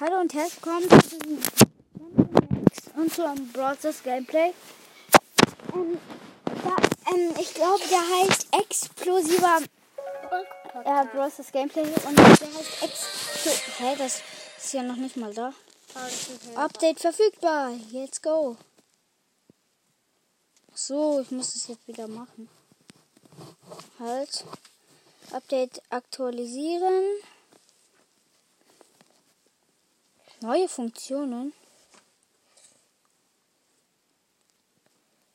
Hallo und herzlich willkommen zu diesem und zu einem Brothers Gameplay. Ähm, ja, ähm, ich glaube, der heißt explosiver ja, Brothers Gameplay und der heißt Explo Hä, das ist ja noch nicht mal da. Update verfügbar. Let's go. So, ich muss das jetzt wieder machen. Halt. Update aktualisieren. Neue Funktionen.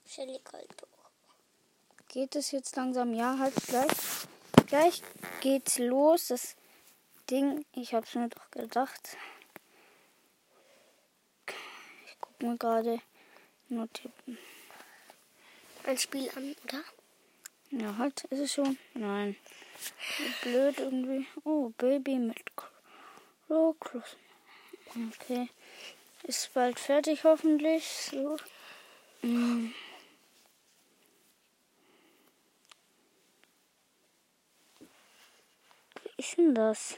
Shelly Goldbuch. Geht es jetzt langsam? Ja, halt gleich. Gleich geht's los. Das Ding, ich hab's mir doch gedacht. Ich guck mir gerade nur tippen. Ein Spiel an, oder? Ja, halt, ist es schon? Nein. Blöd irgendwie. Oh, Baby mit Klokus. Okay. Ist bald fertig hoffentlich. So. Mm. Wie ist denn das?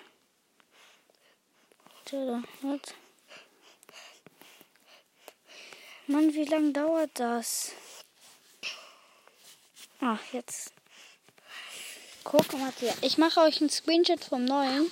Mann, wie lange dauert das? Ach, jetzt. Guck mal. Ich mache euch einen Screenshot vom neuen.